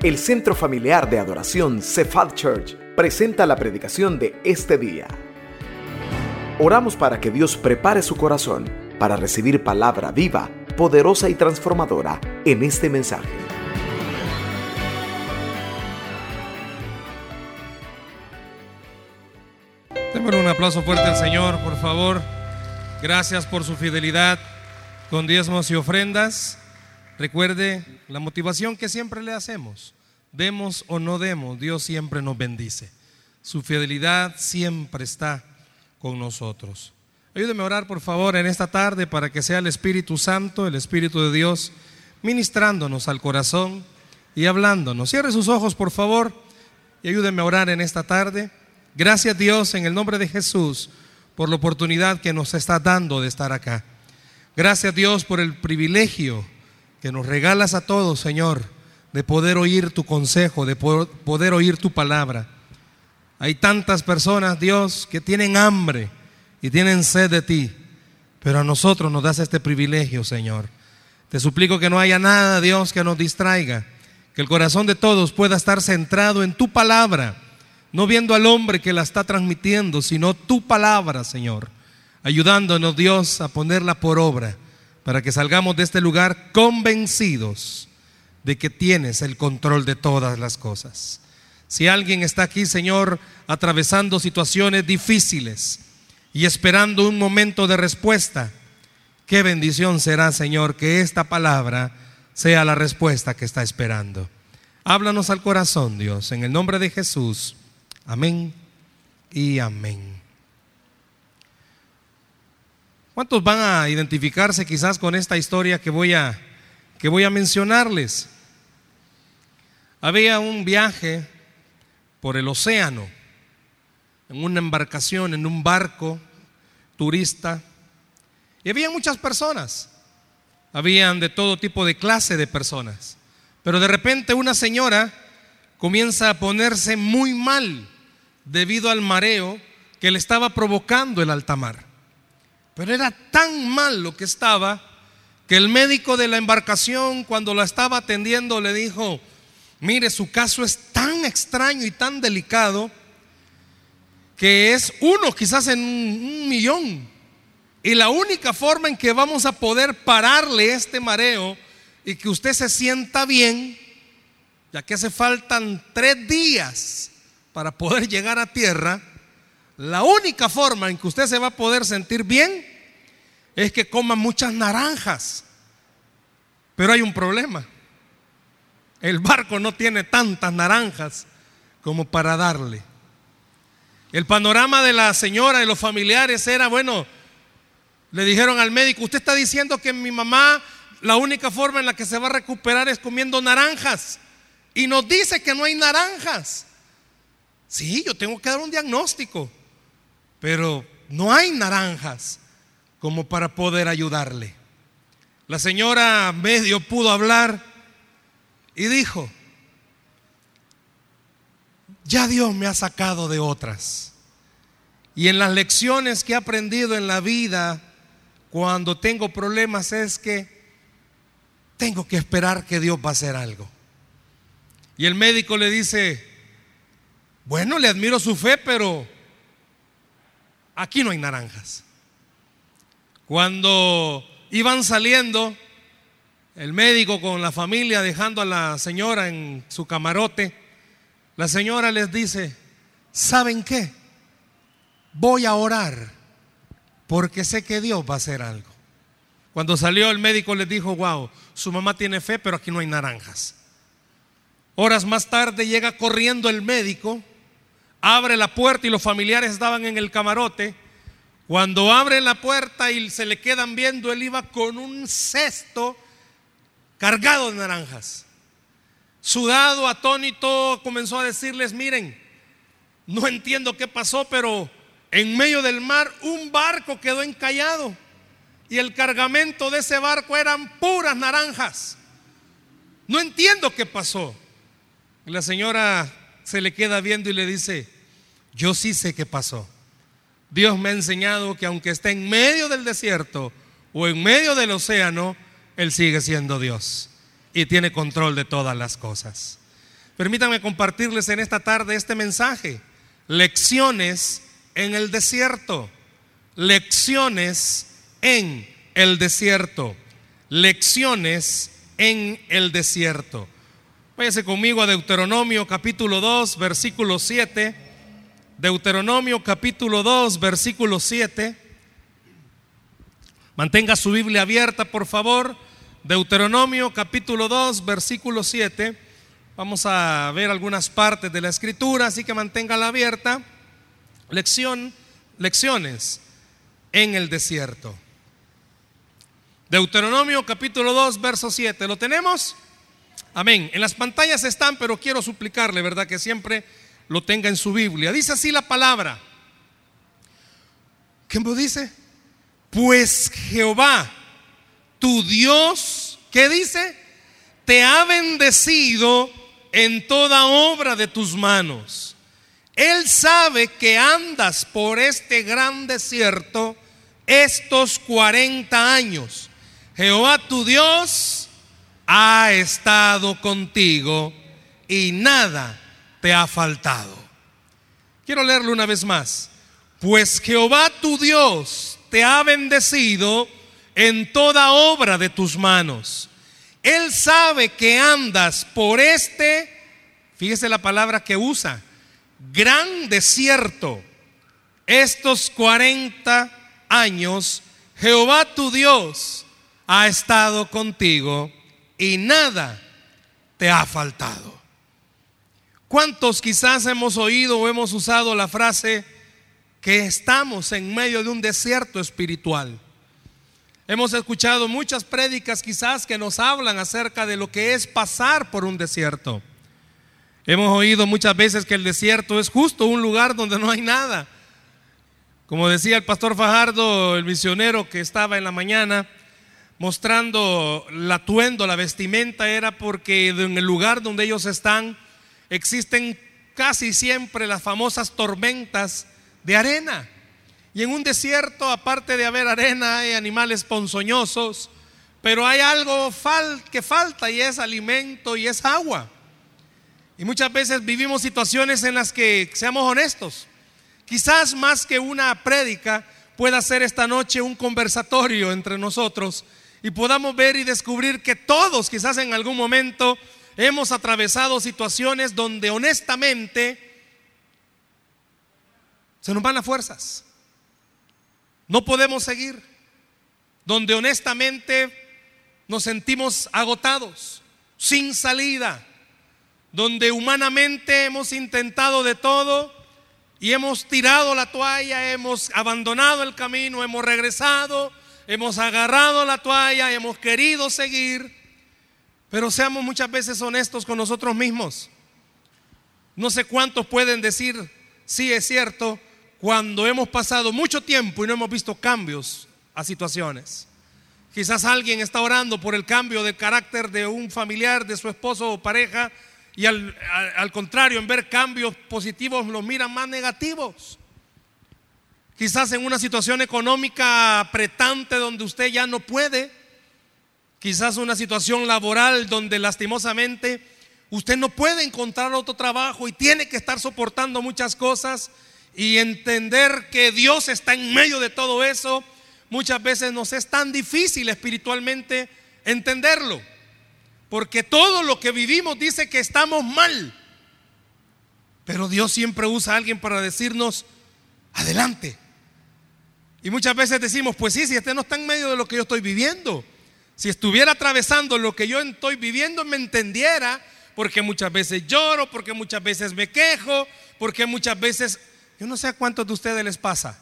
El Centro Familiar de Adoración Cephal Church presenta la predicación de este día. Oramos para que Dios prepare su corazón para recibir palabra viva, poderosa y transformadora en este mensaje. Démosle un aplauso fuerte al Señor, por favor. Gracias por su fidelidad con diezmos y ofrendas. Recuerde la motivación que siempre le hacemos. Demos o no demos, Dios siempre nos bendice. Su fidelidad siempre está con nosotros. Ayúdeme a orar, por favor, en esta tarde para que sea el Espíritu Santo, el Espíritu de Dios, ministrándonos al corazón y hablándonos. Cierre sus ojos, por favor, y ayúdeme a orar en esta tarde. Gracias, Dios, en el nombre de Jesús, por la oportunidad que nos está dando de estar acá. Gracias, Dios, por el privilegio que nos regalas a todos, Señor, de poder oír tu consejo, de poder oír tu palabra. Hay tantas personas, Dios, que tienen hambre y tienen sed de ti, pero a nosotros nos das este privilegio, Señor. Te suplico que no haya nada, Dios, que nos distraiga, que el corazón de todos pueda estar centrado en tu palabra, no viendo al hombre que la está transmitiendo, sino tu palabra, Señor, ayudándonos, Dios, a ponerla por obra para que salgamos de este lugar convencidos de que tienes el control de todas las cosas. Si alguien está aquí, Señor, atravesando situaciones difíciles y esperando un momento de respuesta, qué bendición será, Señor, que esta palabra sea la respuesta que está esperando. Háblanos al corazón, Dios, en el nombre de Jesús. Amén y amén. ¿Cuántos van a identificarse quizás con esta historia que voy a, que voy a mencionarles? Había un viaje por el océano, en una embarcación, en un barco turista, y había muchas personas, habían de todo tipo de clase de personas, pero de repente una señora comienza a ponerse muy mal debido al mareo que le estaba provocando el alta mar. Pero era tan mal lo que estaba que el médico de la embarcación cuando la estaba atendiendo le dijo, mire, su caso es tan extraño y tan delicado que es uno quizás en un millón. Y la única forma en que vamos a poder pararle este mareo y que usted se sienta bien, ya que hace faltan tres días para poder llegar a tierra, la única forma en que usted se va a poder sentir bien es que coma muchas naranjas. Pero hay un problema. El barco no tiene tantas naranjas como para darle. El panorama de la señora y los familiares era, bueno, le dijeron al médico, usted está diciendo que mi mamá la única forma en la que se va a recuperar es comiendo naranjas. Y nos dice que no hay naranjas. Sí, yo tengo que dar un diagnóstico pero no hay naranjas como para poder ayudarle. La señora medio pudo hablar y dijo, ya Dios me ha sacado de otras. Y en las lecciones que he aprendido en la vida, cuando tengo problemas, es que tengo que esperar que Dios va a hacer algo. Y el médico le dice, bueno, le admiro su fe, pero aquí no hay naranjas. Cuando iban saliendo, el médico con la familia dejando a la señora en su camarote, la señora les dice, ¿saben qué? Voy a orar porque sé que Dios va a hacer algo. Cuando salió el médico les dijo, wow, su mamá tiene fe, pero aquí no hay naranjas. Horas más tarde llega corriendo el médico abre la puerta y los familiares estaban en el camarote. Cuando abre la puerta y se le quedan viendo, él iba con un cesto cargado de naranjas. Sudado, atónito, comenzó a decirles, miren, no entiendo qué pasó, pero en medio del mar un barco quedó encallado y el cargamento de ese barco eran puras naranjas. No entiendo qué pasó. La señora se le queda viendo y le dice, yo sí sé qué pasó. Dios me ha enseñado que aunque esté en medio del desierto o en medio del océano, Él sigue siendo Dios y tiene control de todas las cosas. Permítanme compartirles en esta tarde este mensaje. Lecciones en el desierto. Lecciones en el desierto. Lecciones en el desierto. Váyase conmigo a Deuteronomio capítulo 2, versículo 7. Deuteronomio capítulo 2, versículo 7. Mantenga su Biblia abierta, por favor. Deuteronomio capítulo 2, versículo 7. Vamos a ver algunas partes de la escritura, así que manténgala abierta. Lección, lecciones en el desierto. Deuteronomio capítulo 2, verso 7. ¿Lo tenemos? Amén. En las pantallas están, pero quiero suplicarle, ¿verdad? Que siempre lo tenga en su Biblia. Dice así la palabra. ¿Qué me dice? Pues Jehová, tu Dios, ¿qué dice? Te ha bendecido en toda obra de tus manos. Él sabe que andas por este gran desierto estos 40 años. Jehová tu Dios ha estado contigo y nada te ha faltado. Quiero leerlo una vez más. Pues Jehová tu Dios te ha bendecido en toda obra de tus manos él sabe que andas por este, fíjese la palabra que usa, gran desierto. Estos 40 años, Jehová tu Dios ha estado contigo y nada te ha faltado. ¿Cuántos quizás hemos oído o hemos usado la frase que estamos en medio de un desierto espiritual? Hemos escuchado muchas prédicas quizás que nos hablan acerca de lo que es pasar por un desierto. Hemos oído muchas veces que el desierto es justo un lugar donde no hay nada. Como decía el pastor Fajardo, el misionero que estaba en la mañana mostrando el atuendo, la vestimenta, era porque en el lugar donde ellos están existen casi siempre las famosas tormentas de arena. Y en un desierto, aparte de haber arena, hay animales ponzoñosos, pero hay algo que falta y es alimento y es agua. Y muchas veces vivimos situaciones en las que, seamos honestos, quizás más que una prédica pueda ser esta noche un conversatorio entre nosotros y podamos ver y descubrir que todos quizás en algún momento hemos atravesado situaciones donde honestamente se nos van las fuerzas. No podemos seguir donde honestamente nos sentimos agotados, sin salida, donde humanamente hemos intentado de todo y hemos tirado la toalla, hemos abandonado el camino, hemos regresado, hemos agarrado la toalla, hemos querido seguir, pero seamos muchas veces honestos con nosotros mismos. No sé cuántos pueden decir, sí es cierto, cuando hemos pasado mucho tiempo y no hemos visto cambios a situaciones. Quizás alguien está orando por el cambio de carácter de un familiar, de su esposo o pareja, y al, contrario, en ver cambios positivos los miran más negativos. Quizás en una situación económica apretante donde usted ya no puede. Quizás una situación laboral donde lastimosamente usted no puede encontrar otro trabajo y tiene que estar soportando muchas cosas y entender que Dios está en medio de todo eso, muchas veces nos es tan difícil espiritualmente entenderlo. Porque todo lo que vivimos dice que estamos mal. Pero Dios siempre usa a alguien para decirnos, adelante. Y muchas veces decimos, pues sí, si este no está en medio de lo que yo estoy viviendo. Si estuviera atravesando lo que yo estoy viviendo, me entendiera, porque muchas veces lloro, porque muchas veces me quejo, porque muchas veces yo no sé a cuántos de ustedes les pasa,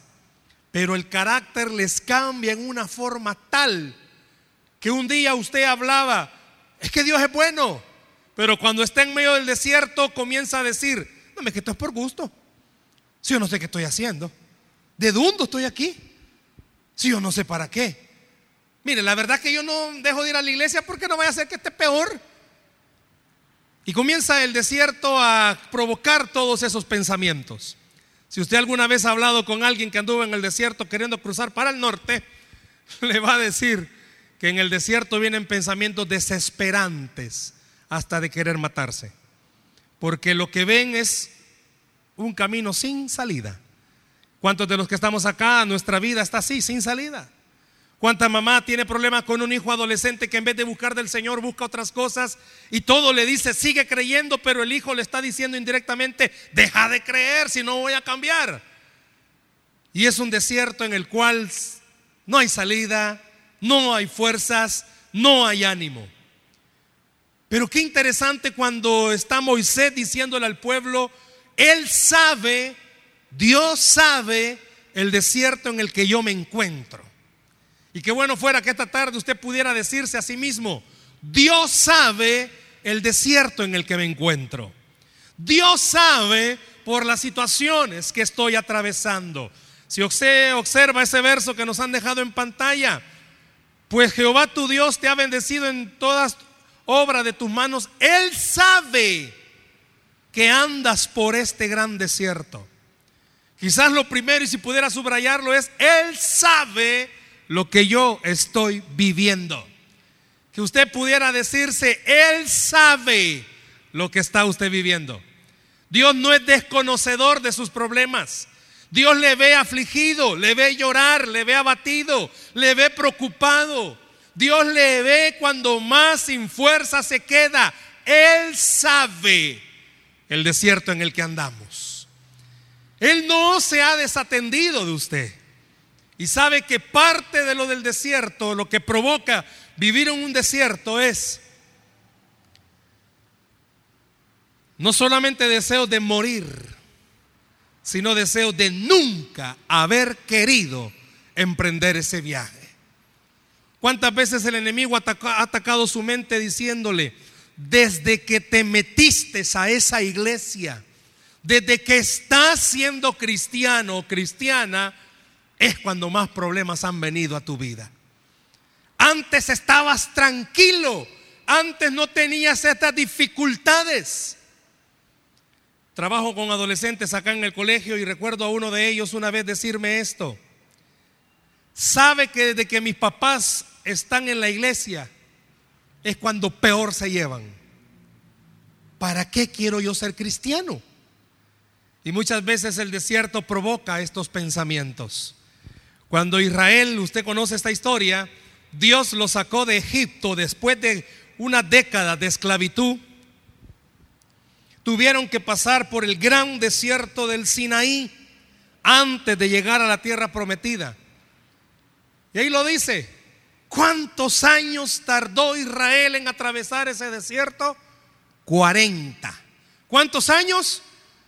pero el carácter les cambia en una forma tal que un día usted hablaba, es que Dios es bueno, pero cuando está en medio del desierto comienza a decir, no, es que esto es por gusto. Si yo no sé qué estoy haciendo, ¿de dónde estoy aquí? Si yo no sé para qué. Mire, la verdad es que yo no dejo de ir a la iglesia porque no vaya a ser que esté peor. Y comienza el desierto a provocar todos esos pensamientos. Si usted alguna vez ha hablado con alguien que anduvo en el desierto queriendo cruzar para el norte, le va a decir que en el desierto vienen pensamientos desesperantes hasta de querer matarse. porque lo que ven es un camino sin salida. ¿Cuántos de los que estamos acá, nuestra vida está así, sin salida? ¿Cuánta mamá tiene problemas con un hijo adolescente que en vez de buscar del Señor busca otras cosas y todo le dice sigue creyendo, pero el hijo le está diciendo indirectamente deja de creer si no voy a cambiar? Y es un desierto en el cual no hay salida, no hay fuerzas, no hay ánimo. Pero qué interesante cuando está Moisés diciéndole al pueblo, él sabe, Dios sabe el desierto en el que yo me encuentro. Y qué bueno fuera que esta tarde usted pudiera decirse a sí mismo, Dios sabe el desierto en el que me encuentro. Dios sabe por las situaciones que estoy atravesando. Si usted observa ese verso que nos han dejado en pantalla, pues Jehová tu Dios te ha bendecido en todas obras de tus manos. Él sabe que andas por este gran desierto. Quizás lo primero, y si pudiera subrayarlo, es, Él sabe lo que yo estoy viviendo. Que usted pudiera decirse, Él sabe lo que está usted viviendo. Dios no es desconocedor de sus problemas. Dios le ve afligido, le ve llorar, le ve abatido, le ve preocupado. Dios le ve cuando más sin fuerza se queda. Él sabe el desierto en el que andamos. Él no se ha desatendido de usted. Y sabe que parte de lo del desierto, lo que provoca vivir en un desierto es no solamente deseo de morir, sino deseo de nunca haber querido emprender ese viaje. ¿Cuántas veces el enemigo ha atacado su mente diciéndole, desde que te metiste a esa iglesia, desde que estás siendo cristiano o cristiana, es cuando más problemas han venido a tu vida. Antes estabas tranquilo, antes no tenías estas dificultades. Trabajo con adolescentes acá en el colegio y recuerdo a uno de ellos una vez decirme esto. Sabe que desde que mis papás están en la iglesia es cuando peor se llevan. ¿Para qué quiero yo ser cristiano? Y muchas veces el desierto provoca estos pensamientos. Cuando Israel, usted conoce esta historia, Dios lo sacó de Egipto después de una década de esclavitud. Tuvieron que pasar por el gran desierto del Sinaí antes de llegar a la tierra prometida. Y ahí lo dice, ¿cuántos años tardó Israel en atravesar ese desierto? 40. ¿Cuántos años?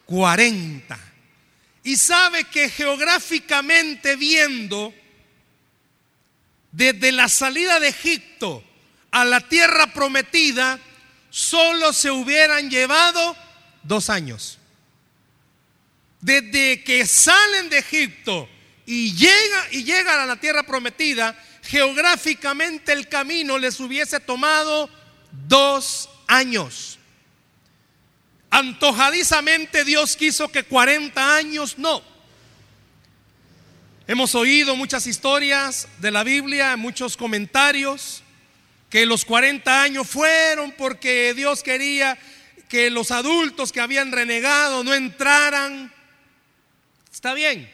40 y sabe que geográficamente viendo, desde la salida de Egipto a la tierra prometida, solo se hubieran llevado dos años. Desde que salen de Egipto y, llega, y llegan a la tierra prometida, geográficamente el camino les hubiese tomado dos años. Antojadizamente Dios quiso que 40 años no. Hemos oído muchas historias de la Biblia, muchos comentarios, que los 40 años fueron porque Dios quería que los adultos que habían renegado no entraran. Está bien,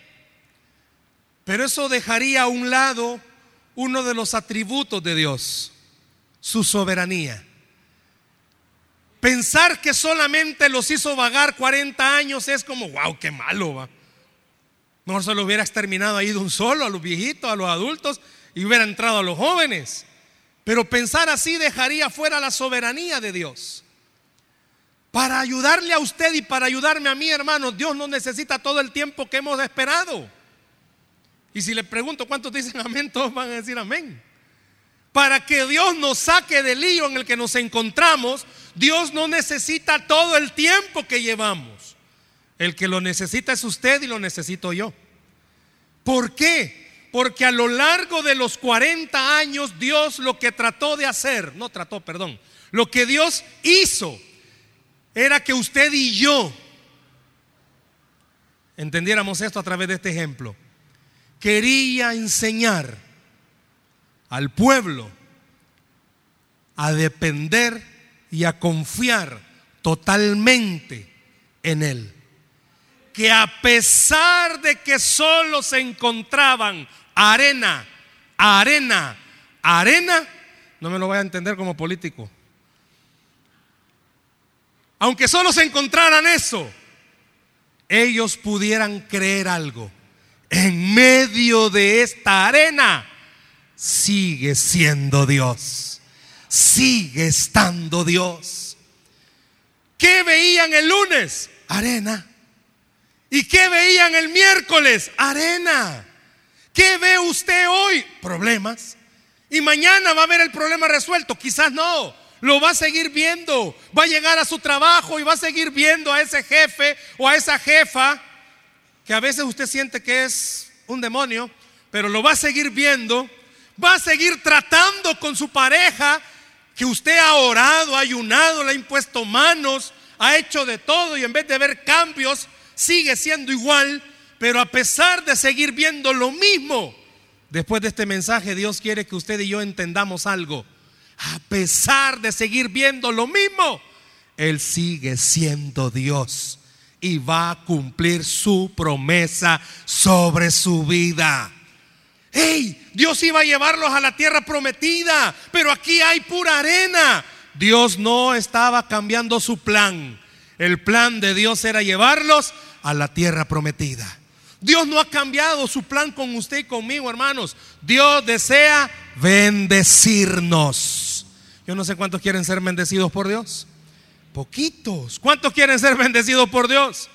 pero eso dejaría a un lado uno de los atributos de Dios, su soberanía. Pensar que solamente los hizo vagar 40 años es como, wow, qué malo va. Mejor se lo hubiera exterminado ahí de un solo, a los viejitos, a los adultos, y hubiera entrado a los jóvenes. Pero pensar así dejaría fuera la soberanía de Dios. Para ayudarle a usted y para ayudarme a mí, hermano, Dios no necesita todo el tiempo que hemos esperado. Y si le pregunto cuántos dicen amén, todos van a decir amén. Para que Dios nos saque del lío en el que nos encontramos, Dios no necesita todo el tiempo que llevamos. El que lo necesita es usted y lo necesito yo. ¿Por qué? Porque a lo largo de los 40 años Dios lo que trató de hacer, no trató, perdón, lo que Dios hizo era que usted y yo entendiéramos esto a través de este ejemplo. Quería enseñar al pueblo a depender y a confiar totalmente en Él. Que a pesar de que solo se encontraban arena, arena, arena, no me lo voy a entender como político. Aunque solo se encontraran eso, ellos pudieran creer algo. En medio de esta arena sigue siendo Dios. Sigue estando Dios. ¿Qué veían el lunes? Arena. ¿Y qué veían el miércoles? Arena. ¿Qué ve usted hoy? Problemas. Y mañana va a ver el problema resuelto. Quizás no. Lo va a seguir viendo. Va a llegar a su trabajo y va a seguir viendo a ese jefe o a esa jefa que a veces usted siente que es un demonio, pero lo va a seguir viendo. Va a seguir tratando con su pareja que usted ha orado, ha ayunado, le ha impuesto manos, ha hecho de todo y en vez de ver cambios, sigue siendo igual. Pero a pesar de seguir viendo lo mismo, después de este mensaje Dios quiere que usted y yo entendamos algo. A pesar de seguir viendo lo mismo, Él sigue siendo Dios y va a cumplir su promesa sobre su vida. ¡Hey! Dios iba a llevarlos a la tierra prometida, pero aquí hay pura arena. Dios no estaba cambiando su plan. El plan de Dios era llevarlos a la tierra prometida. Dios no ha cambiado su plan con usted y conmigo, hermanos. Dios desea bendecirnos. Yo no sé cuántos quieren ser bendecidos por Dios. Poquitos. ¿Cuántos quieren ser bendecidos por Dios?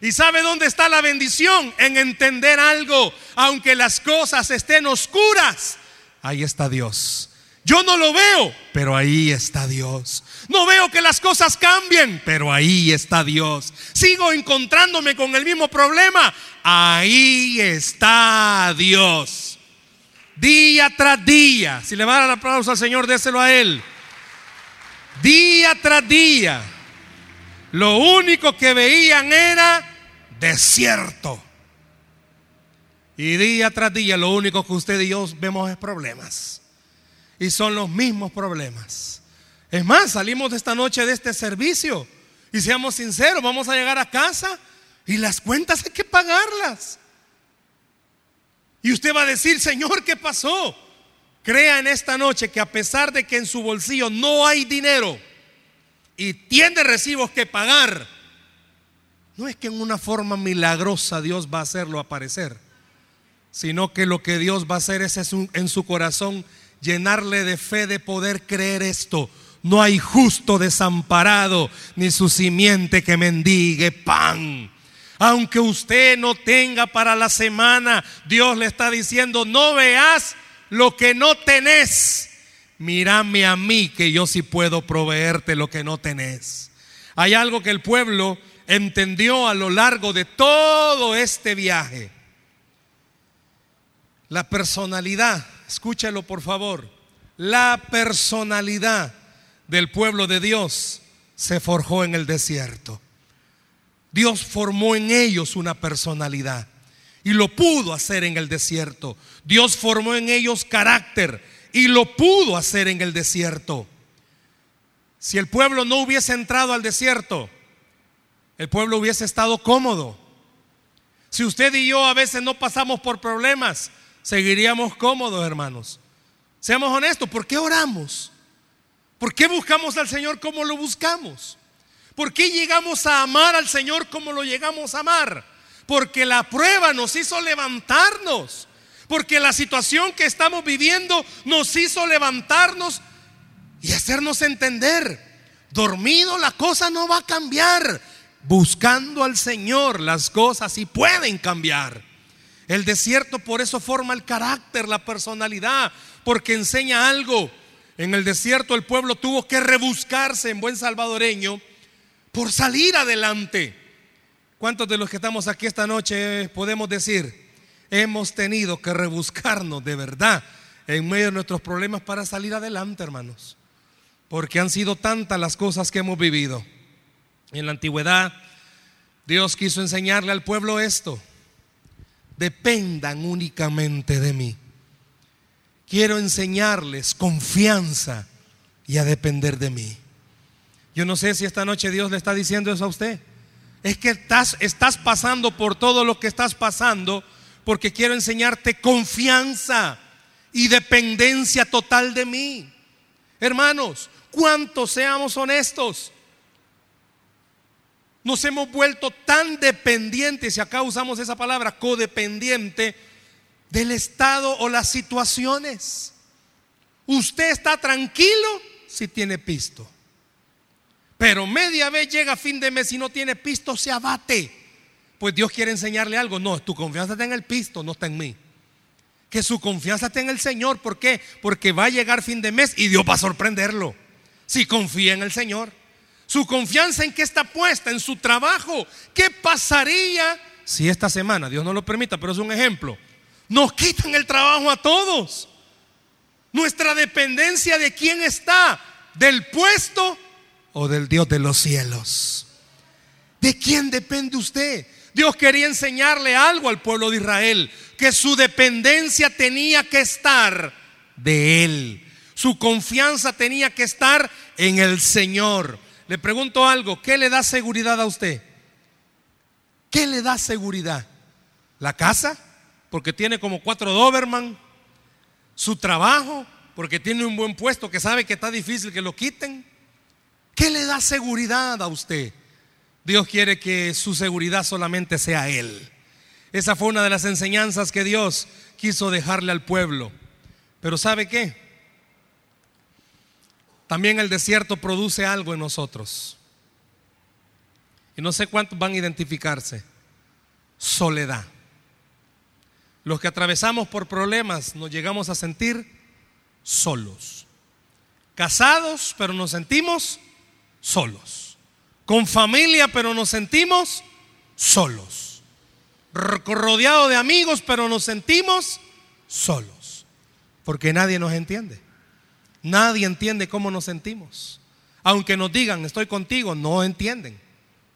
¿Y sabe dónde está la bendición? En entender algo. Aunque las cosas estén oscuras, ahí está Dios. Yo no lo veo, pero ahí está Dios. No veo que las cosas cambien, pero ahí está Dios. Sigo encontrándome con el mismo problema. Ahí está Dios. Día tras día. Si le va a dar aplauso al Señor, déselo a Él. Día tras día. Lo único que veían era desierto. Y día tras día lo único que usted y yo vemos es problemas. Y son los mismos problemas. Es más, salimos de esta noche de este servicio y seamos sinceros, vamos a llegar a casa y las cuentas hay que pagarlas. Y usted va a decir, Señor, ¿qué pasó? Crea en esta noche que a pesar de que en su bolsillo no hay dinero y tiene recibos que pagar, no es que en una forma milagrosa Dios va a hacerlo aparecer, sino que lo que Dios va a hacer es en su corazón llenarle de fe de poder creer esto. No hay justo desamparado, ni su simiente que mendigue pan. Aunque usted no tenga para la semana, Dios le está diciendo, no veas lo que no tenés. Mírame a mí que yo sí puedo proveerte lo que no tenés. Hay algo que el pueblo entendió a lo largo de todo este viaje. La personalidad, escúchalo por favor, la personalidad del pueblo de Dios se forjó en el desierto. Dios formó en ellos una personalidad y lo pudo hacer en el desierto. Dios formó en ellos carácter y lo pudo hacer en el desierto. Si el pueblo no hubiese entrado al desierto, el pueblo hubiese estado cómodo. Si usted y yo a veces no pasamos por problemas, seguiríamos cómodos, hermanos. Seamos honestos, ¿por qué oramos? ¿Por qué buscamos al Señor como lo buscamos? ¿Por qué llegamos a amar al Señor como lo llegamos a amar? Porque la prueba nos hizo levantarnos. Porque la situación que estamos viviendo nos hizo levantarnos y hacernos entender. Dormido la cosa no va a cambiar. Buscando al Señor las cosas sí pueden cambiar. El desierto por eso forma el carácter, la personalidad, porque enseña algo. En el desierto el pueblo tuvo que rebuscarse en buen salvadoreño por salir adelante. ¿Cuántos de los que estamos aquí esta noche podemos decir, hemos tenido que rebuscarnos de verdad en medio de nuestros problemas para salir adelante, hermanos? Porque han sido tantas las cosas que hemos vivido. En la antigüedad, Dios quiso enseñarle al pueblo esto. Dependan únicamente de mí quiero enseñarles confianza y a depender de mí. Yo no sé si esta noche Dios le está diciendo eso a usted. Es que estás, pasando por todo lo que estás pasando porque quiero enseñarte confianza y dependencia total de mí. Hermanos, ¿cuántos seamos honestos? Nos hemos vuelto tan dependientes, y acá usamos esa palabra, codependiente, del estado o las situaciones. Usted está tranquilo si tiene pisto. Pero media vez llega fin de mes y no tiene pisto, se abate. Pues Dios quiere enseñarle algo. No, tu confianza está en el pisto, no está en mí. Que su confianza está en el Señor. ¿Por qué? Porque va a llegar fin de mes y Dios va a sorprenderlo. Si confía en el Señor. Su confianza en qué está puesta, en su trabajo. ¿Qué pasaría si esta semana, Dios no lo permita, pero es un ejemplo, nos quitan el trabajo a todos? Nuestra dependencia de quién está, del puesto o del Dios de los cielos. ¿De quién depende usted? Dios quería enseñarle algo al pueblo de Israel, que su dependencia tenía que estar de Él. Su confianza tenía que estar en el Señor. Le pregunto algo, ¿qué le da seguridad a usted? ¿Qué le da seguridad? ¿La casa? Porque tiene como cuatro Doberman. ¿Su trabajo? Porque tiene un buen puesto que sabe que está difícil que lo quiten. ¿Qué le da seguridad a usted? Dios quiere que su seguridad solamente sea Él. Esa fue una de las enseñanzas que Dios quiso dejarle al pueblo. Pero ¿sabe qué? También el desierto produce algo en nosotros. Y no sé cuántos van a identificarse. Soledad. Los que atravesamos por problemas nos llegamos a sentir solos. Casados, pero nos sentimos solos. Con familia, pero nos sentimos solos. Rodeado de amigos, pero nos sentimos solos. Porque nadie nos entiende. Nadie entiende cómo nos sentimos. Aunque nos digan, estoy contigo, no entienden.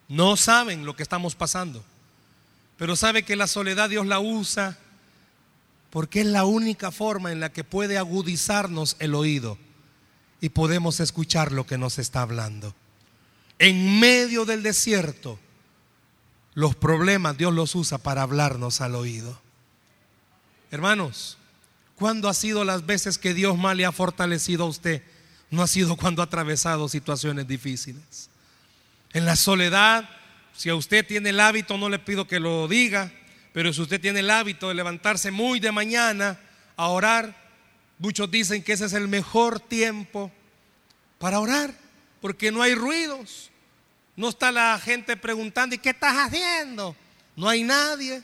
No saben lo que estamos pasando. Pero sabe que la soledad Dios la usa porque es la única forma en la que puede agudizarnos el oído y podemos escuchar lo que nos está hablando. En medio del desierto, los problemas Dios los usa para hablarnos al oído. Hermanos, ¿Cuándo ha sido las veces que Dios más le ha fortalecido a usted? No ha sido cuando ha atravesado situaciones difíciles. En la soledad, si a usted tiene el hábito, no le pido que lo diga, pero si usted tiene el hábito de levantarse muy de mañana a orar, muchos dicen que ese es el mejor tiempo para orar, porque no hay ruidos. No está la gente preguntando, ¿y qué estás haciendo? No hay nadie.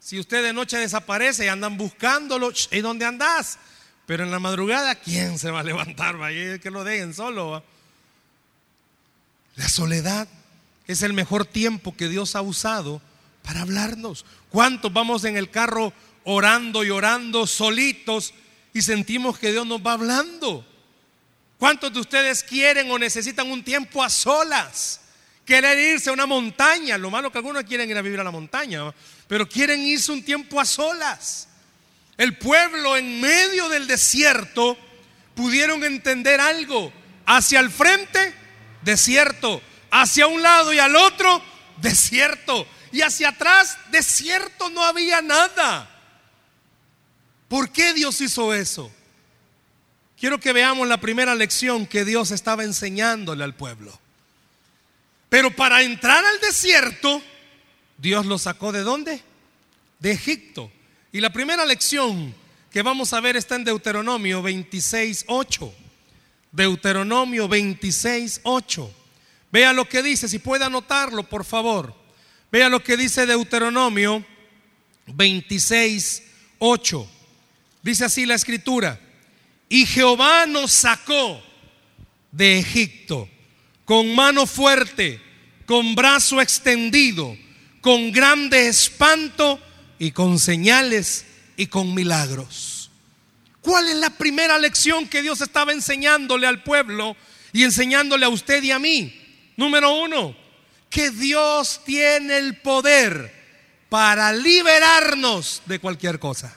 Si usted de noche desaparece y andan buscándolo, ¿y dónde andas? Pero en la madrugada, ¿quién se va a levantar? Vaya que lo dejen solo. La soledad es el mejor tiempo que Dios ha usado para hablarnos. ¿Cuántos vamos en el carro orando y orando solitos y sentimos que Dios nos va hablando? ¿Cuántos de ustedes quieren o necesitan un tiempo a solas? Quieren irse a una montaña. Lo malo que algunos quieren ir a vivir a la montaña pero quieren irse un tiempo a solas. El pueblo en medio del desierto pudieron entender algo. Hacia el frente, desierto. Hacia un lado y al otro, desierto. Y hacia atrás, desierto, no había nada. ¿Por qué Dios hizo eso? Quiero que veamos la primera lección que Dios estaba enseñándole al pueblo. Pero para entrar al desierto, Dios lo sacó de dónde? De Egipto. Y la primera lección que vamos a ver está en Deuteronomio 26, 8. Deuteronomio 26, 8. Vea lo que dice, si puede anotarlo, por favor. Vea lo que dice Deuteronomio 26, 8. Dice así la escritura. Y Jehová nos sacó de Egipto con mano fuerte, con brazo extendido con grande espanto y con señales y con milagros. ¿Cuál es la primera lección que Dios estaba enseñándole al pueblo y enseñándole a usted y a mí? Número uno, que Dios tiene el poder para liberarnos de cualquier cosa.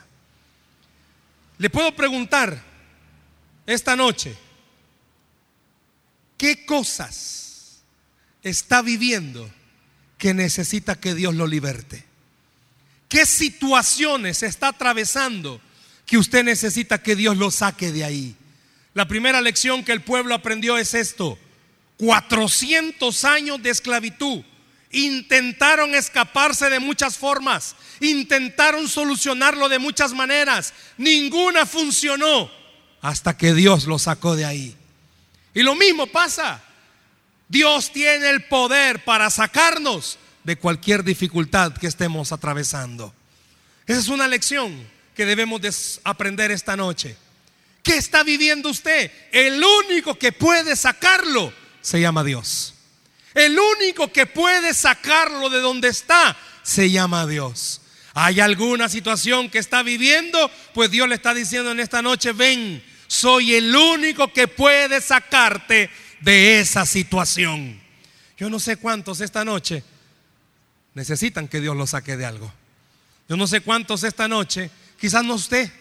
Le puedo preguntar esta noche, ¿Qué cosas está viviendo que necesita que Dios lo liberte? ¿Qué situaciones está atravesando que usted necesita que Dios lo saque de ahí? La primera lección que el pueblo aprendió es esto. 400 años de esclavitud. Intentaron escaparse de muchas formas. Intentaron solucionarlo de muchas maneras. Ninguna funcionó hasta que Dios lo sacó de ahí. Y lo mismo pasa. Dios tiene el poder para sacarnos de cualquier dificultad que estemos atravesando. Esa es una lección que debemos aprender esta noche. ¿Qué está viviendo usted? El único que puede sacarlo se llama Dios. El único que puede sacarlo de donde está se llama Dios. ¿Hay alguna situación que está viviendo? Pues Dios le está diciendo en esta noche, ven, soy el único que puede sacarte de esa situación. Yo no sé cuántos esta noche necesitan que Dios los saque de algo. Yo no sé cuántos esta noche, quizás no usted,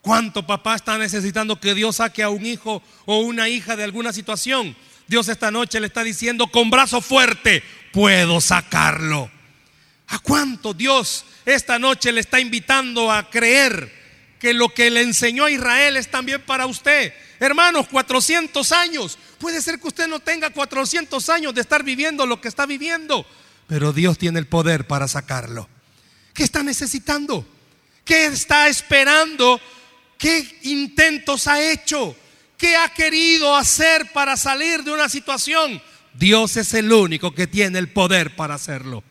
cuánto papá está necesitando que Dios saque a un hijo o una hija de alguna situación. Dios esta noche le está diciendo con brazo fuerte, puedo sacarlo. ¿A cuánto Dios esta noche le está invitando a creer que lo que le enseñó a Israel es también para usted. Hermanos, 400 años. Puede ser que usted no tenga 400 años de estar viviendo lo que está viviendo, pero Dios tiene el poder para sacarlo. ¿Qué está necesitando? ¿Qué está esperando? ¿Qué intentos ha hecho? ¿Qué ha querido hacer para salir de una situación? Dios es el único que tiene el poder para hacerlo.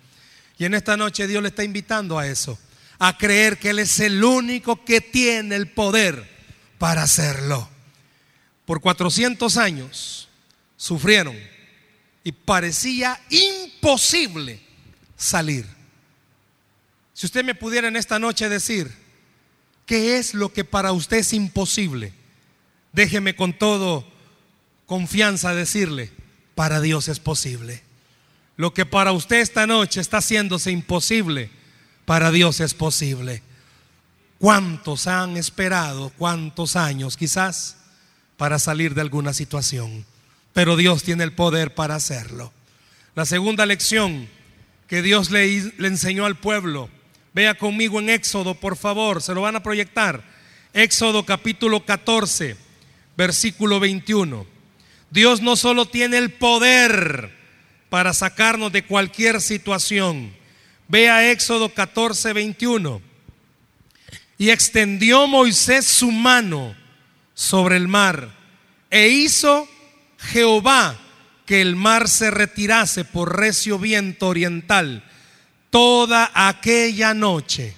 Y en esta noche Dios le está invitando a eso a creer que Él es el único que tiene el poder para hacerlo. Por 400 años sufrieron y parecía imposible salir. Si usted me pudiera en esta noche decir, ¿qué es lo que para usted es imposible? Déjeme con todo confianza decirle, para Dios es posible. Lo que para usted esta noche está haciéndose imposible, para Dios es posible. ¿Cuántos han esperado, cuántos años quizás, para salir de alguna situación? Pero Dios tiene el poder para hacerlo. La segunda lección que Dios le, le enseñó al pueblo, vea conmigo en Éxodo, por favor, se lo van a proyectar. Éxodo capítulo 14, versículo 21. Dios no solo tiene el poder para sacarnos de cualquier situación, Vea Éxodo 14, 21. Y extendió Moisés su mano sobre el mar e hizo Jehová que el mar se retirase por recio viento oriental toda aquella noche.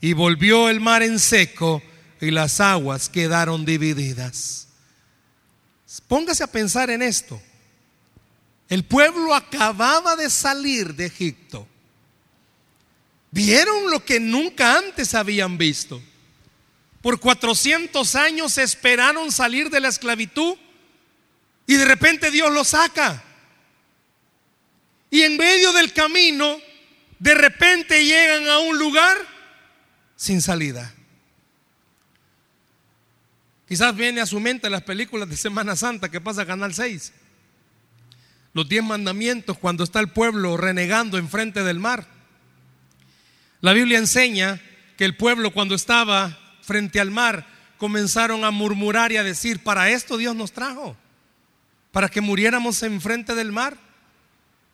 Y volvió el mar en seco y las aguas quedaron divididas. Póngase a pensar en esto. El pueblo acababa de salir de Egipto. Vieron lo que nunca antes habían visto. Por 400 años esperaron salir de la esclavitud y de repente Dios los saca. Y en medio del camino, de repente llegan a un lugar sin salida. Quizás viene a su mente las películas de Semana Santa que pasa Canal 6. Los diez mandamientos cuando está el pueblo renegando enfrente del mar. La Biblia enseña que el pueblo cuando estaba frente al mar comenzaron a murmurar y a decir, para esto Dios nos trajo, para que muriéramos enfrente del mar.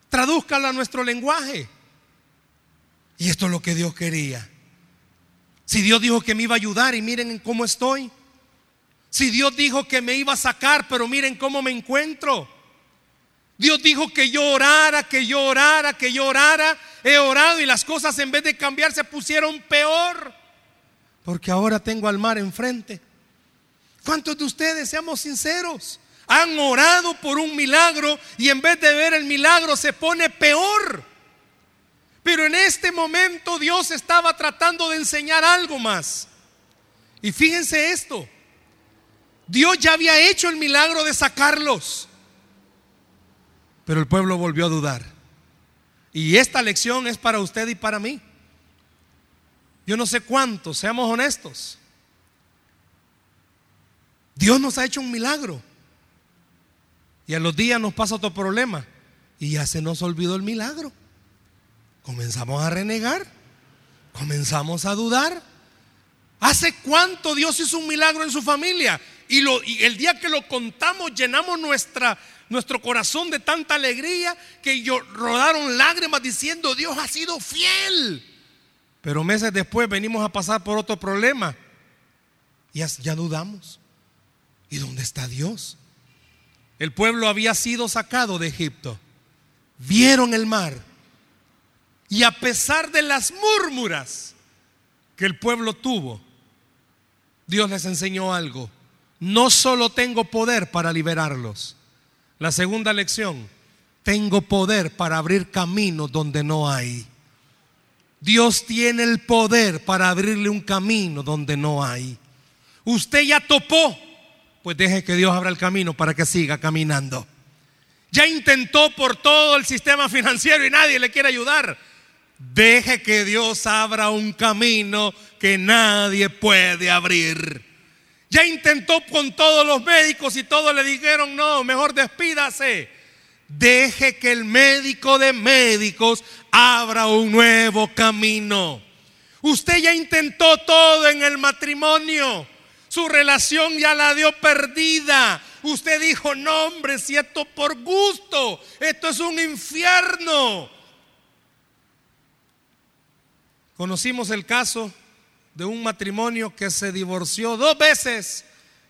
Tradúzcalo a nuestro lenguaje. Y esto es lo que Dios quería. Si Dios dijo que me iba a ayudar y miren cómo estoy. Si Dios dijo que me iba a sacar, pero miren cómo me encuentro. Dios dijo que yo orara, que yo orara, que yo orara. He orado y las cosas en vez de cambiar se pusieron peor. Porque ahora tengo al mar enfrente. ¿Cuántos de ustedes, seamos sinceros, han orado por un milagro y en vez de ver el milagro se pone peor? Pero en este momento Dios estaba tratando de enseñar algo más. Y fíjense esto. Dios ya había hecho el milagro de sacarlos. Pero el pueblo volvió a dudar. Y esta lección es para usted y para mí. Yo no sé cuántos, seamos honestos. Dios nos ha hecho un milagro. Y a los días nos pasa otro problema. Y ya se nos olvidó el milagro. Comenzamos a renegar. Comenzamos a dudar. ¿Hace cuánto Dios hizo un milagro en su familia? Y, el día que lo contamos llenamos nuestra, nuestro corazón de tanta alegría que yo, rodaron lágrimas diciendo, Dios ha sido fiel. Pero meses después venimos a pasar por otro problema. Y ya, ya dudamos. ¿Y dónde está Dios? El pueblo había sido sacado de Egipto. Vieron el mar. Y a pesar de las murmuras que el pueblo tuvo, Dios les enseñó algo. No solo tengo poder para liberarlos. La segunda lección, tengo poder para abrir caminos donde no hay. Dios tiene el poder para abrirle un camino donde no hay. Usted ya topó, pues deje que Dios abra el camino para que siga caminando. Ya intentó por todo el sistema financiero y nadie le quiere ayudar. Deje que Dios abra un camino que nadie puede abrir. Ya intentó con todos los médicos y todos le dijeron, no, mejor despídase. Deje que el médico de médicos abra un nuevo camino. Usted ya intentó todo en el matrimonio. Su relación ya la dio perdida. Usted dijo, no hombre, si esto por gusto, esto es un infierno. Conocimos el caso de un matrimonio que se divorció dos veces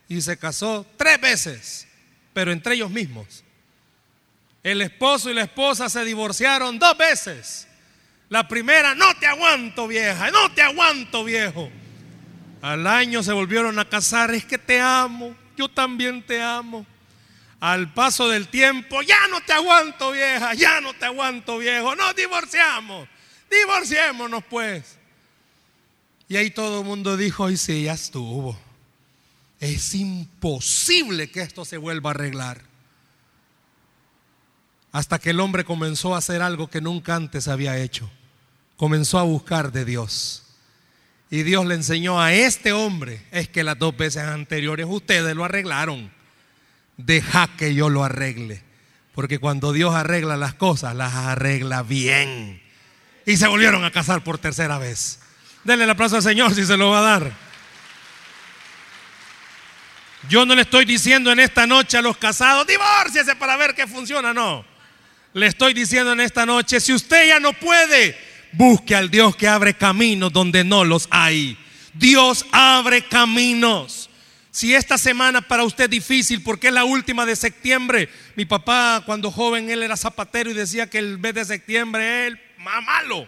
y se casó tres veces, pero entre ellos mismos. El esposo y la esposa se divorciaron dos veces. La primera, no te aguanto vieja, no te aguanto viejo. Al año se volvieron a casar, es que te amo, yo también te amo. Al paso del tiempo, ya no te aguanto vieja, ya no te aguanto viejo, nos divorciamos, divorciémonos pues. Y ahí todo el mundo dijo, y sí, ya estuvo. Es imposible que esto se vuelva a arreglar. Hasta que el hombre comenzó a hacer algo que nunca antes había hecho. Comenzó a buscar de Dios. Y Dios le enseñó a este hombre, es que las dos veces anteriores ustedes lo arreglaron. Deja que yo lo arregle. Porque cuando Dios arregla las cosas, las arregla bien. Y se volvieron a casar por tercera vez. Denle el aplauso al Señor si se lo va a dar. Yo no le estoy diciendo en esta noche a los casados, divórciese para ver qué funciona, no. Le estoy diciendo en esta noche, si usted ya no puede, busque al Dios que abre caminos donde no los hay. Dios abre caminos. Si esta semana para usted es difícil porque es la última de septiembre, mi papá cuando joven él era zapatero y decía que el mes de septiembre es más malo,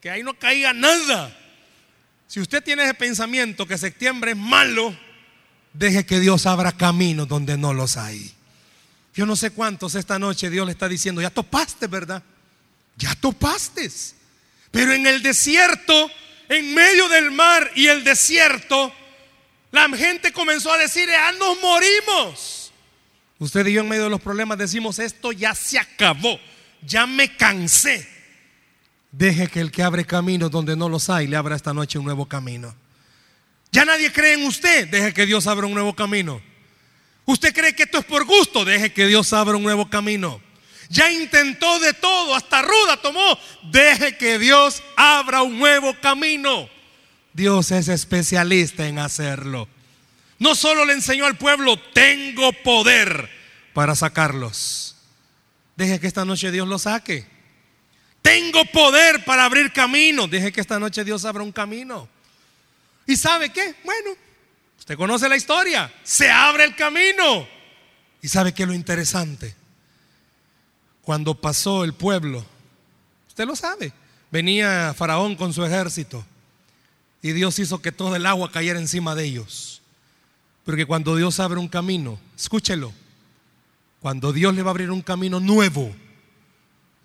que ahí no caiga nada. Si usted tiene ese pensamiento que septiembre es malo, deje que Dios abra caminos donde no los hay. Yo no sé cuántos esta noche Dios le está diciendo, ya topaste, ¿verdad? Ya topaste. Pero en el desierto, en medio del mar y el desierto, la gente comenzó a decir, ya nos morimos. Usted y yo en medio de los problemas decimos, esto ya se acabó, ya me cansé. Deje que el que abre caminos donde no los hay le abra esta noche un nuevo camino. Ya nadie cree en usted, deje que Dios abra un nuevo camino. Usted cree que esto es por gusto, deje que Dios abra un nuevo camino. Ya intentó de todo, hasta ruda tomó, deje que Dios abra un nuevo camino. Dios es especialista en hacerlo. No solo le enseñó al pueblo, tengo poder para sacarlos. Deje que esta noche Dios lo saque. Tengo poder para abrir camino. Deje que esta noche Dios abra un camino. ¿Y sabe qué? Bueno, Usted conoce la historia. Se abre el camino. ¿Y sabe qué lo interesante? Cuando pasó el pueblo, usted lo sabe, venía Faraón con su ejército y Dios hizo que todo el agua cayera encima de ellos. Porque cuando Dios abre un camino, escúchelo, cuando Dios le va a abrir un camino nuevo,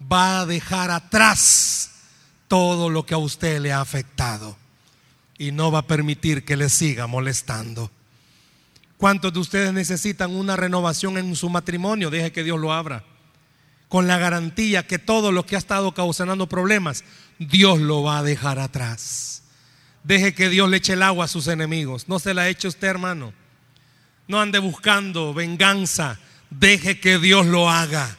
va a dejar atrás todo lo que a usted le ha afectado y no va a permitir que le siga molestando. ¿Cuántos de ustedes necesitan una renovación en su matrimonio? Deje que Dios lo abra. Con la garantía que todo lo que ha estado causando problemas, Dios lo va a dejar atrás. Deje que Dios le eche el agua a sus enemigos. No se la eche usted, hermano. No ande buscando venganza. Deje que Dios lo haga.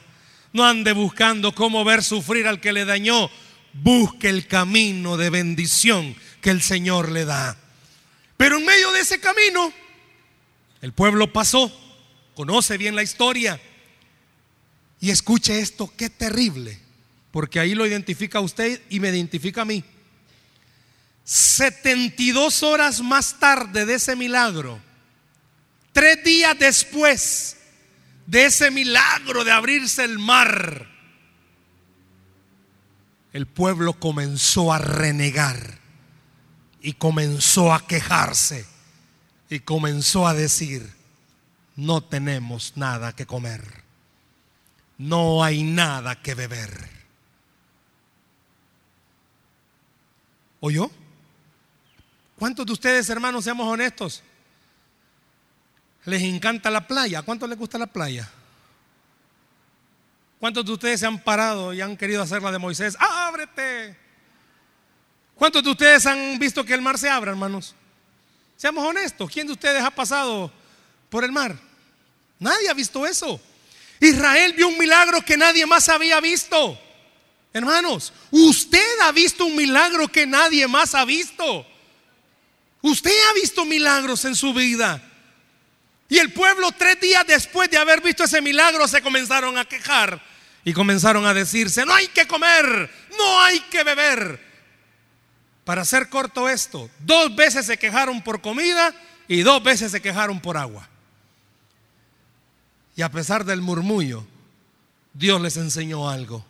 No ande buscando cómo ver sufrir al que le dañó. Busque el camino de bendición que el Señor le da. Pero en medio de ese camino, el pueblo pasó, conoce bien la historia. Y escuche esto, qué terrible, porque ahí lo identifica usted y me identifica a mí. 72 horas más tarde de ese milagro, tres días después de ese milagro de abrirse el mar, el pueblo comenzó a renegar y comenzó a quejarse y comenzó a decir, no tenemos nada que comer, no hay nada que beber. ¿Oyó? ¿Cuántos de ustedes, hermanos, seamos honestos? Les encanta la playa. ¿Cuántos les gusta la playa? ¿Cuántos de ustedes se han parado y han querido hacer la de Moisés? ¡Ábrete! ¿Cuántos de ustedes han visto que el mar se abra, hermanos? Seamos honestos. ¿Quién de ustedes ha pasado por el mar? Nadie ha visto eso. Israel vio un milagro que nadie más había visto. Hermanos, usted ha visto un milagro que nadie más ha visto. Usted ha visto milagros en su vida. Y el pueblo tres días después de haber visto ese milagro se comenzaron a quejar y comenzaron a decirse, no hay que comer, no hay que beber. Para hacer corto esto, dos veces se quejaron por comida y dos veces se quejaron por agua. Y a pesar del murmullo, Dios les enseñó algo.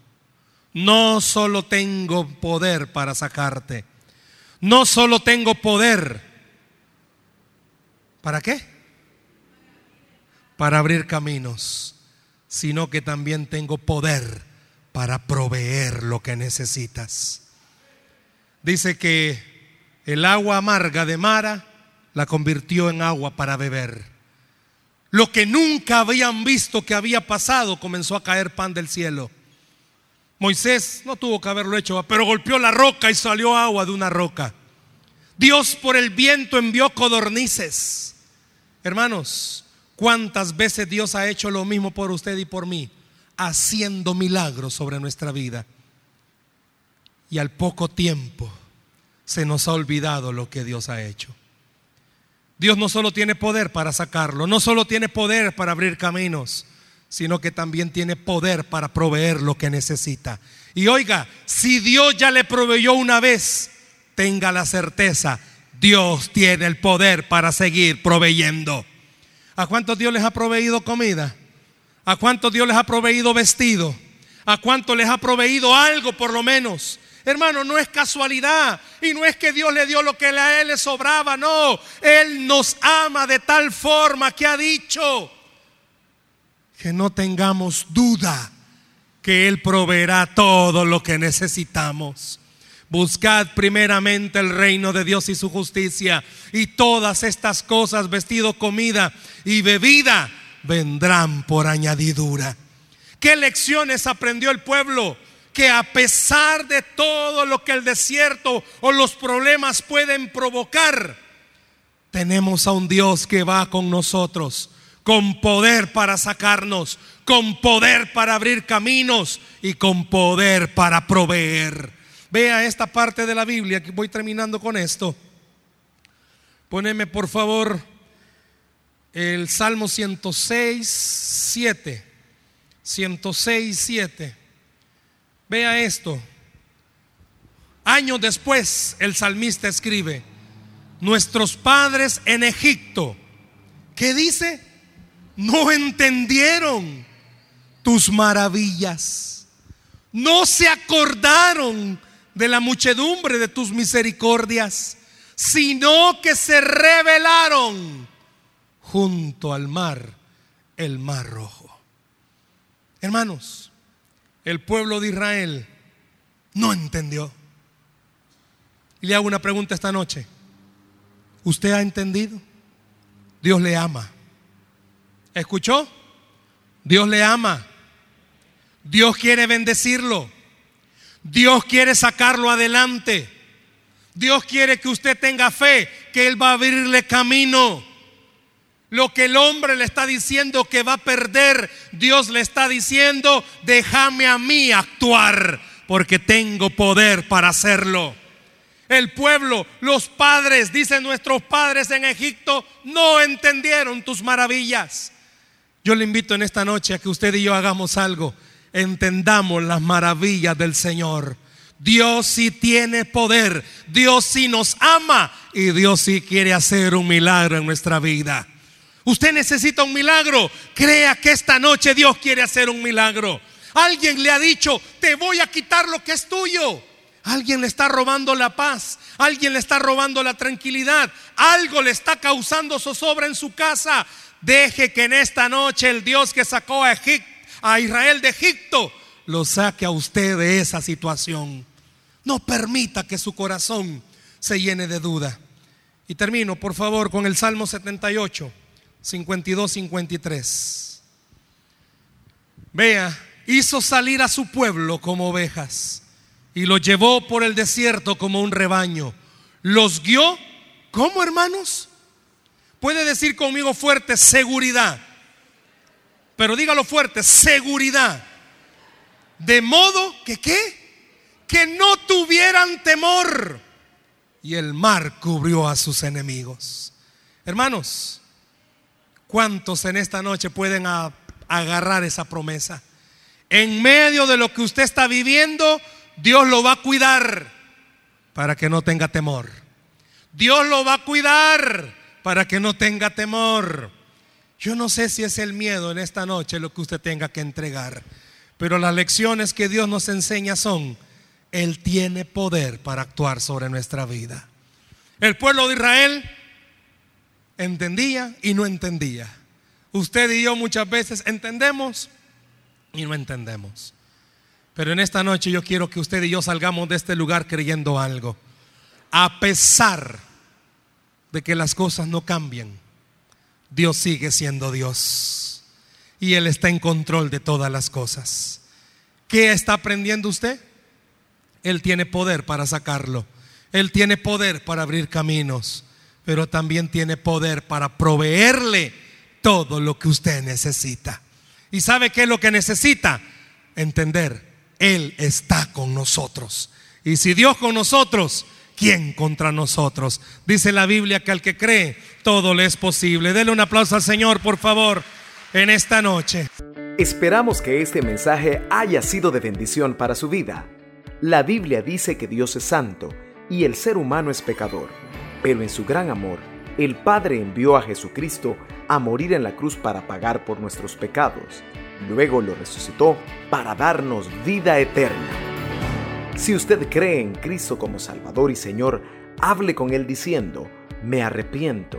No solo tengo poder para sacarte, no solo tengo poder, ¿para qué? Para abrir caminos, sino que también tengo poder para proveer lo que necesitas. Dice que el agua amarga de Mara la convirtió en agua para beber. Lo que nunca habían visto que había pasado, comenzó a caer pan del cielo. Moisés no tuvo que haberlo hecho, pero golpeó la roca y salió agua de una roca. Dios por el viento envió codornices. Hermanos, ¿cuántas veces Dios ha hecho lo mismo por usted y por mí? Haciendo milagros sobre nuestra vida. Y al poco tiempo se nos ha olvidado lo que Dios ha hecho. Dios no solo tiene poder para sacarlo, no solo tiene poder para abrir caminos, sino que también tiene poder para proveer lo que necesita. Y oiga, si Dios ya le proveyó una vez, tenga la certeza, Dios tiene el poder para seguir proveyendo. ¿A cuántos Dios les ha proveído comida? ¿A cuántos Dios les ha proveído vestido? ¿A cuántos les ha proveído algo por lo menos? Hermano, no es casualidad y no es que Dios le dio lo que a él le sobraba, no. Él nos ama de tal forma que ha dicho, que no tengamos duda que Él proveerá todo lo que necesitamos. Buscad primeramente el reino de Dios y su justicia y todas estas cosas, vestido, comida y bebida, vendrán por añadidura. ¿Qué lecciones aprendió el pueblo? Que a pesar de todo lo que el desierto o los problemas pueden provocar, tenemos a un Dios que va con nosotros con poder para sacarnos, con poder para abrir caminos y con poder para proveer. Vea esta parte de la Biblia, que voy terminando con esto. Poneme por favor el Salmo 106, 7. 106, 7. Vea esto. Años después el salmista escribe, nuestros padres en Egipto, ¿qué dice? no entendieron tus maravillas. No se acordaron de la muchedumbre de tus misericordias, sino que se rebelaron junto al mar, el mar rojo. Hermanos, el pueblo de Israel no entendió. Y le hago una pregunta esta noche. ¿Usted ha entendido? Dios le ama. ¿Escuchó? Dios le ama. Dios quiere bendecirlo. Dios quiere sacarlo adelante. Dios quiere que usted tenga fe, que Él va a abrirle camino. Lo que el hombre le está diciendo que va a perder, Dios le está diciendo, déjame a mí actuar, porque tengo poder para hacerlo. El pueblo, los padres, dicen nuestros padres en Egipto, no entendieron tus maravillas. Yo le invito en esta noche a que usted y yo hagamos algo, entendamos las maravillas del Señor. Dios sí tiene poder, Dios sí nos ama y Dios sí quiere hacer un milagro en nuestra vida. Usted necesita un milagro. Crea que esta noche Dios quiere hacer un milagro. Alguien le ha dicho, te voy a quitar lo que es tuyo. Alguien le está robando la paz. Alguien le está robando la tranquilidad. Algo le está causando zozobra en su casa. Deje que en esta noche el Dios que sacó a, a Israel de Egipto lo saque a usted de esa situación. No permita que su corazón se llene de duda. Y termino, por favor, con el Salmo 78. 52-53. Vea, hizo salir a su pueblo como ovejas y los llevó por el desierto como un rebaño. Los guió, ¿cómo hermanos? Puede decir conmigo fuerte, seguridad. Pero dígalo fuerte, seguridad. De modo que qué? Que no tuvieran temor. Y el mar cubrió a sus enemigos. Hermanos, ¿Cuántos en esta noche pueden agarrar esa promesa? En medio de lo que usted está viviendo, Dios lo va a cuidar para que no tenga temor. Dios lo va a cuidar para que no tenga temor. Yo no sé si es el miedo en esta noche lo que usted tenga que entregar, pero las lecciones que Dios nos enseña son, Él tiene poder para actuar sobre nuestra vida. El pueblo de Israel entendía y no entendía. Usted y yo muchas veces entendemos y no entendemos. Pero en esta noche yo quiero que usted y yo salgamos de este lugar creyendo algo. A pesar de que las cosas no cambien, Dios sigue siendo Dios. Y Él está en control de todas las cosas. ¿Qué está aprendiendo usted? Él tiene poder para sacarlo. Él tiene poder para abrir caminos pero también tiene poder para proveerle todo lo que usted necesita. ¿Y sabe qué es lo que necesita? Entender, Él está con nosotros. Y si Dios con nosotros, ¿quién contra nosotros? Dice la Biblia que al que cree, todo le es posible. Dele un aplauso al Señor, por favor, en esta noche. Esperamos que este mensaje haya sido de bendición para su vida. La Biblia dice que Dios es santo y el ser humano es pecador. Pero en su gran amor, el Padre envió a Jesucristo a morir en la cruz para pagar por nuestros pecados. Luego lo resucitó para darnos vida eterna. Si usted cree en Cristo como Salvador y Señor, hable con Él diciendo, me arrepiento,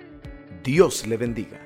Dios le bendiga.